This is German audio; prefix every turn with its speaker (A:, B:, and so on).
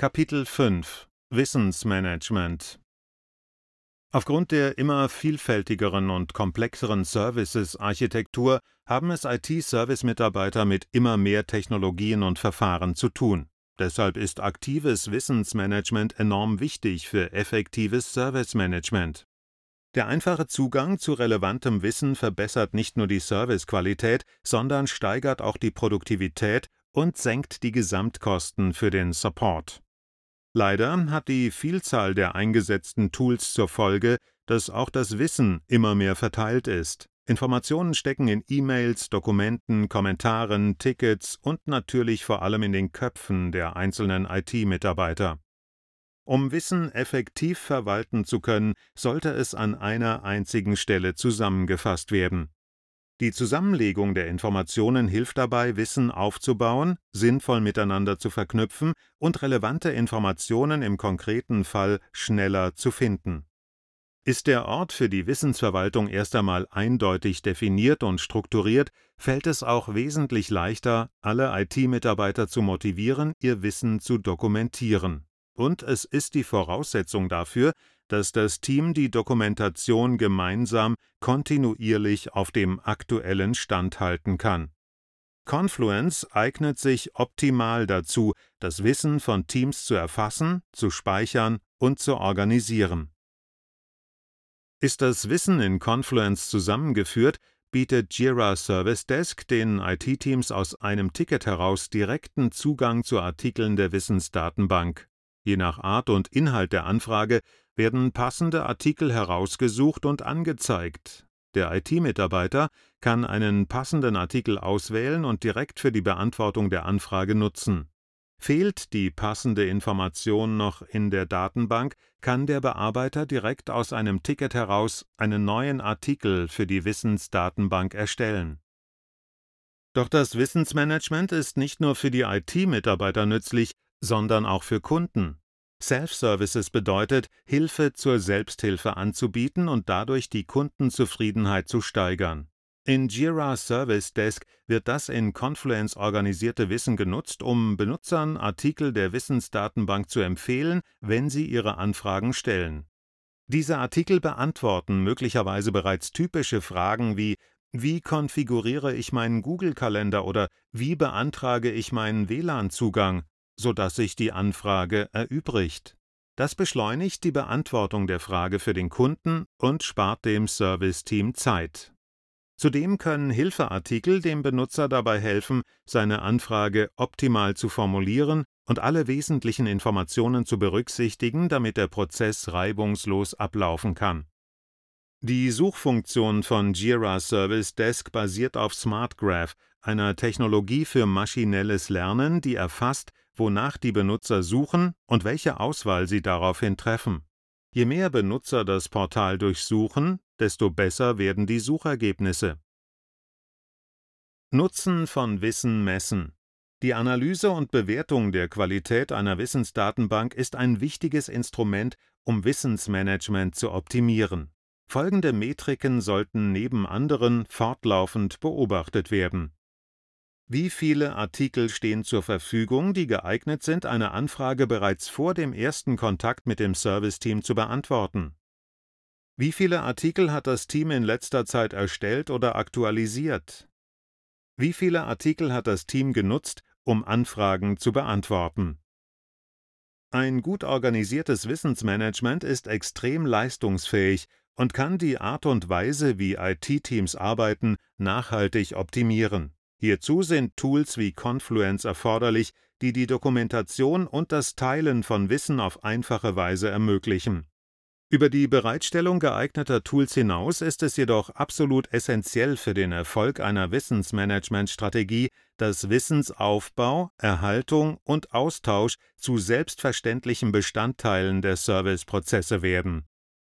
A: Kapitel 5 Wissensmanagement Aufgrund der immer vielfältigeren und komplexeren Services-Architektur haben es IT-Service-Mitarbeiter mit immer mehr Technologien und Verfahren zu tun. Deshalb ist aktives Wissensmanagement enorm wichtig für effektives Service-Management. Der einfache Zugang zu relevantem Wissen verbessert nicht nur die Servicequalität, sondern steigert auch die Produktivität und senkt die Gesamtkosten für den Support. Leider hat die Vielzahl der eingesetzten Tools zur Folge, dass auch das Wissen immer mehr verteilt ist. Informationen stecken in E-Mails, Dokumenten, Kommentaren, Tickets und natürlich vor allem in den Köpfen der einzelnen IT-Mitarbeiter. Um Wissen effektiv verwalten zu können, sollte es an einer einzigen Stelle zusammengefasst werden. Die Zusammenlegung der Informationen hilft dabei, Wissen aufzubauen, sinnvoll miteinander zu verknüpfen und relevante Informationen im konkreten Fall schneller zu finden. Ist der Ort für die Wissensverwaltung erst einmal eindeutig definiert und strukturiert, fällt es auch wesentlich leichter, alle IT-Mitarbeiter zu motivieren, ihr Wissen zu dokumentieren. Und es ist die Voraussetzung dafür, dass das Team die Dokumentation gemeinsam kontinuierlich auf dem aktuellen Stand halten kann. Confluence eignet sich optimal dazu, das Wissen von Teams zu erfassen, zu speichern und zu organisieren. Ist das Wissen in Confluence zusammengeführt, bietet Jira Service Desk den IT-Teams aus einem Ticket heraus direkten Zugang zu Artikeln der Wissensdatenbank. Je nach Art und Inhalt der Anfrage werden passende Artikel herausgesucht und angezeigt. Der IT-Mitarbeiter kann einen passenden Artikel auswählen und direkt für die Beantwortung der Anfrage nutzen. Fehlt die passende Information noch in der Datenbank, kann der Bearbeiter direkt aus einem Ticket heraus einen neuen Artikel für die Wissensdatenbank erstellen. Doch das Wissensmanagement ist nicht nur für die IT-Mitarbeiter nützlich, sondern auch für Kunden. Self-Services bedeutet, Hilfe zur Selbsthilfe anzubieten und dadurch die Kundenzufriedenheit zu steigern. In Jira Service Desk wird das in Confluence organisierte Wissen genutzt, um Benutzern Artikel der Wissensdatenbank zu empfehlen, wenn sie ihre Anfragen stellen. Diese Artikel beantworten möglicherweise bereits typische Fragen wie wie konfiguriere ich meinen Google-Kalender oder wie beantrage ich meinen WLAN-Zugang sodass sich die Anfrage erübrigt. Das beschleunigt die Beantwortung der Frage für den Kunden und spart dem Serviceteam Zeit. Zudem können Hilfeartikel dem Benutzer dabei helfen, seine Anfrage optimal zu formulieren und alle wesentlichen Informationen zu berücksichtigen, damit der Prozess reibungslos ablaufen kann. Die Suchfunktion von Jira Service Desk basiert auf SmartGraph, einer Technologie für maschinelles Lernen, die erfasst, wonach die Benutzer suchen und welche Auswahl sie daraufhin treffen. Je mehr Benutzer das Portal durchsuchen, desto besser werden die Suchergebnisse. Nutzen von Wissen messen. Die Analyse und Bewertung der Qualität einer Wissensdatenbank ist ein wichtiges Instrument, um Wissensmanagement zu optimieren. Folgende Metriken sollten neben anderen fortlaufend beobachtet werden wie viele Artikel stehen zur Verfügung, die geeignet sind, eine Anfrage bereits vor dem ersten Kontakt mit dem Serviceteam zu beantworten? Wie viele Artikel hat das Team in letzter Zeit erstellt oder aktualisiert? Wie viele Artikel hat das Team genutzt, um Anfragen zu beantworten? Ein gut organisiertes Wissensmanagement ist extrem leistungsfähig und kann die Art und Weise, wie IT-Teams arbeiten, nachhaltig optimieren. Hierzu sind Tools wie Confluence erforderlich, die die Dokumentation und das Teilen von Wissen auf einfache Weise ermöglichen. Über die Bereitstellung geeigneter Tools hinaus ist es jedoch absolut essentiell für den Erfolg einer Wissensmanagementstrategie, dass Wissensaufbau, Erhaltung und Austausch zu selbstverständlichen Bestandteilen der Serviceprozesse werden